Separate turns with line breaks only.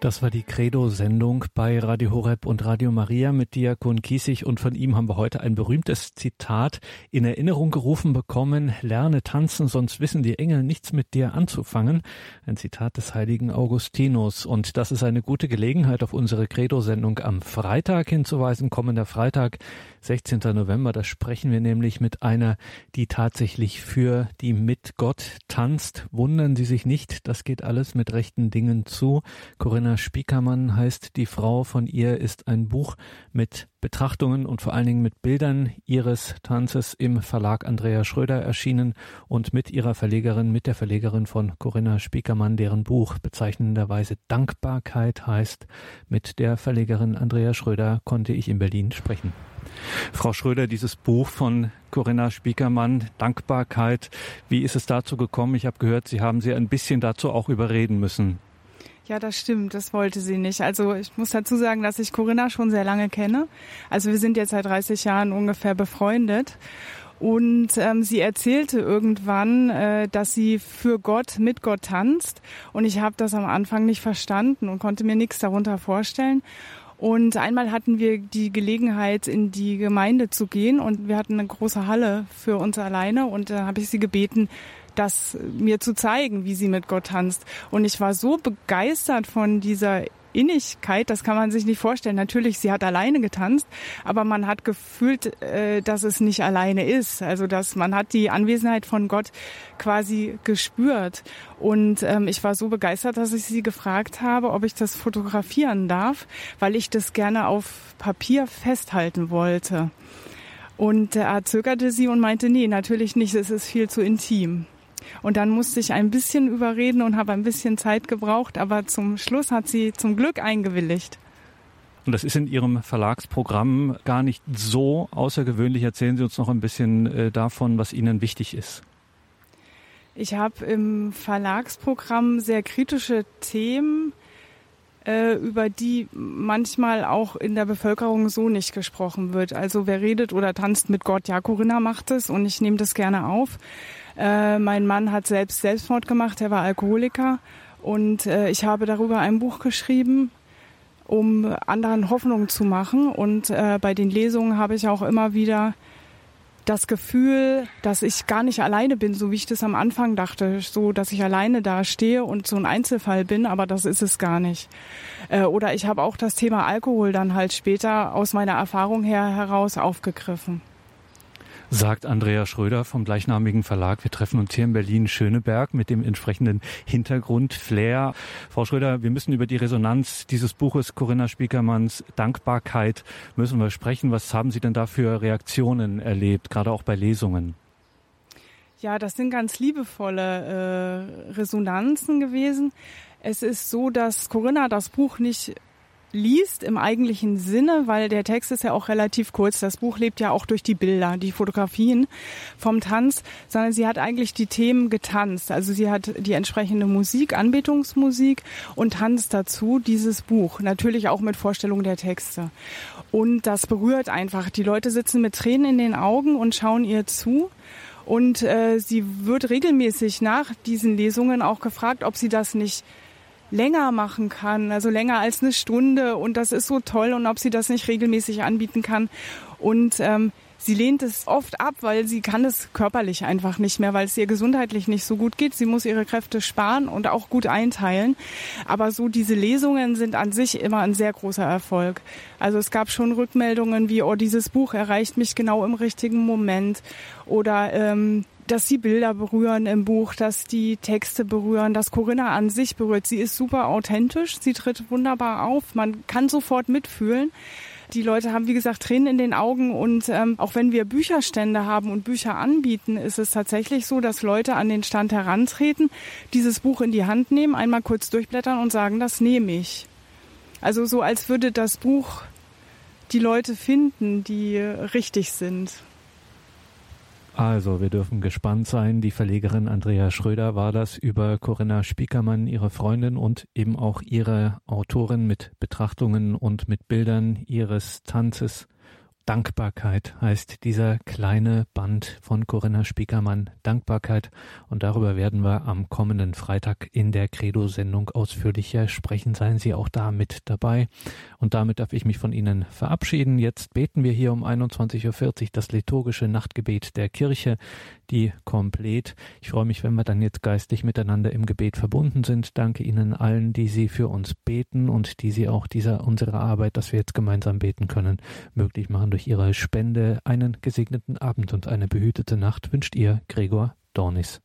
Das war die Credo-Sendung bei Radio Horeb und Radio Maria mit Diakon Kiesig und von ihm haben wir heute ein berühmtes Zitat in Erinnerung gerufen bekommen. Lerne tanzen, sonst wissen die Engel nichts mit dir anzufangen. Ein Zitat des heiligen Augustinus und das ist eine gute Gelegenheit, auf unsere Credo-Sendung am Freitag hinzuweisen. Kommender Freitag, 16. November, da sprechen wir nämlich mit einer, die tatsächlich für die mit Gott tanzt. Wundern Sie sich nicht, das geht alles mit rechten Dingen zu. Corinna Anna Spiekermann heißt die Frau. Von ihr ist ein Buch mit Betrachtungen und vor allen Dingen mit Bildern ihres Tanzes im Verlag Andrea Schröder erschienen und mit ihrer Verlegerin, mit der Verlegerin von Corinna Spiekermann, deren Buch bezeichnenderweise Dankbarkeit heißt. Mit der Verlegerin Andrea Schröder konnte ich in Berlin sprechen. Frau Schröder, dieses Buch von Corinna Spiekermann, Dankbarkeit, wie ist es dazu gekommen? Ich habe gehört, Sie haben sie ein bisschen dazu auch überreden müssen.
Ja, das stimmt. Das wollte sie nicht. Also ich muss dazu sagen, dass ich Corinna schon sehr lange kenne. Also wir sind jetzt seit 30 Jahren ungefähr befreundet. Und ähm, sie erzählte irgendwann, äh, dass sie für Gott mit Gott tanzt. Und ich habe das am Anfang nicht verstanden und konnte mir nichts darunter vorstellen. Und einmal hatten wir die Gelegenheit, in die Gemeinde zu gehen und wir hatten eine große Halle für uns alleine und da habe ich sie gebeten, das mir zu zeigen, wie sie mit Gott tanzt. Und ich war so begeistert von dieser Innigkeit, das kann man sich nicht vorstellen. Natürlich, sie hat alleine getanzt, aber man hat gefühlt, äh, dass es nicht alleine ist. Also dass man hat die Anwesenheit von Gott quasi gespürt. Und ähm, ich war so begeistert, dass ich sie gefragt habe, ob ich das fotografieren darf, weil ich das gerne auf Papier festhalten wollte. Und er zögerte sie und meinte, nee, natürlich nicht, es ist viel zu intim. Und dann musste ich ein bisschen überreden und habe ein bisschen Zeit gebraucht, aber zum Schluss hat sie zum Glück eingewilligt.
Und das ist in Ihrem Verlagsprogramm gar nicht so außergewöhnlich. Erzählen Sie uns noch ein bisschen äh, davon, was Ihnen wichtig ist.
Ich habe im Verlagsprogramm sehr kritische Themen, äh, über die manchmal auch in der Bevölkerung so nicht gesprochen wird. Also wer redet oder tanzt mit Gott, ja, Corinna macht es und ich nehme das gerne auf. Äh, mein Mann hat selbst Selbstmord gemacht, er war Alkoholiker und äh, ich habe darüber ein Buch geschrieben, um anderen Hoffnung zu machen. Und äh, bei den Lesungen habe ich auch immer wieder das Gefühl, dass ich gar nicht alleine bin, so wie ich das am Anfang dachte, so dass ich alleine da stehe und so ein Einzelfall bin, aber das ist es gar nicht. Äh, oder ich habe auch das Thema Alkohol dann halt später aus meiner Erfahrung her heraus aufgegriffen
sagt Andrea Schröder vom gleichnamigen Verlag. Wir treffen uns hier in Berlin-Schöneberg mit dem entsprechenden Hintergrund Flair. Frau Schröder, wir müssen über die Resonanz dieses Buches Corinna Spiekermanns Dankbarkeit müssen wir sprechen. Was haben Sie denn da für Reaktionen erlebt, gerade auch bei Lesungen?
Ja, das sind ganz liebevolle äh, Resonanzen gewesen. Es ist so, dass Corinna das Buch nicht liest im eigentlichen Sinne, weil der Text ist ja auch relativ kurz. Das Buch lebt ja auch durch die Bilder, die Fotografien vom Tanz, sondern sie hat eigentlich die Themen getanzt. Also sie hat die entsprechende Musik, Anbetungsmusik und tanzt dazu dieses Buch. Natürlich auch mit Vorstellung der Texte. Und das berührt einfach. Die Leute sitzen mit Tränen in den Augen und schauen ihr zu. Und äh, sie wird regelmäßig nach diesen Lesungen auch gefragt, ob sie das nicht länger machen kann, also länger als eine Stunde und das ist so toll und ob sie das nicht regelmäßig anbieten kann. Und ähm, sie lehnt es oft ab, weil sie kann es körperlich einfach nicht mehr, weil es ihr gesundheitlich nicht so gut geht. Sie muss ihre Kräfte sparen und auch gut einteilen. Aber so diese Lesungen sind an sich immer ein sehr großer Erfolg. Also es gab schon Rückmeldungen wie, oh, dieses Buch erreicht mich genau im richtigen Moment oder ähm, dass die Bilder berühren im Buch, dass die Texte berühren, dass Corinna an sich berührt. Sie ist super authentisch, sie tritt wunderbar auf, man kann sofort mitfühlen. Die Leute haben, wie gesagt, Tränen in den Augen und ähm, auch wenn wir Bücherstände haben und Bücher anbieten, ist es tatsächlich so, dass Leute an den Stand herantreten, dieses Buch in die Hand nehmen, einmal kurz durchblättern und sagen, das nehme ich. Also so, als würde das Buch die Leute finden, die richtig sind.
Also, wir dürfen gespannt sein. Die Verlegerin Andrea Schröder war das über Corinna Spiekermann, ihre Freundin und eben auch ihre Autorin mit Betrachtungen und mit Bildern ihres Tanzes Dankbarkeit heißt dieser kleine Band von Corinna Spiekermann. Dankbarkeit. Und darüber werden wir am kommenden Freitag in der Credo-Sendung ausführlicher sprechen. Seien Sie auch da mit dabei. Und damit darf ich mich von Ihnen verabschieden. Jetzt beten wir hier um 21.40 Uhr das liturgische Nachtgebet der Kirche, die komplett. Ich freue mich, wenn wir dann jetzt geistlich miteinander im Gebet verbunden sind. Danke Ihnen allen, die Sie für uns beten und die Sie auch dieser unsere Arbeit, dass wir jetzt gemeinsam beten können, möglich machen durch Ihre Spende. Einen gesegneten Abend und eine behütete Nacht wünscht Ihr Gregor Dornis.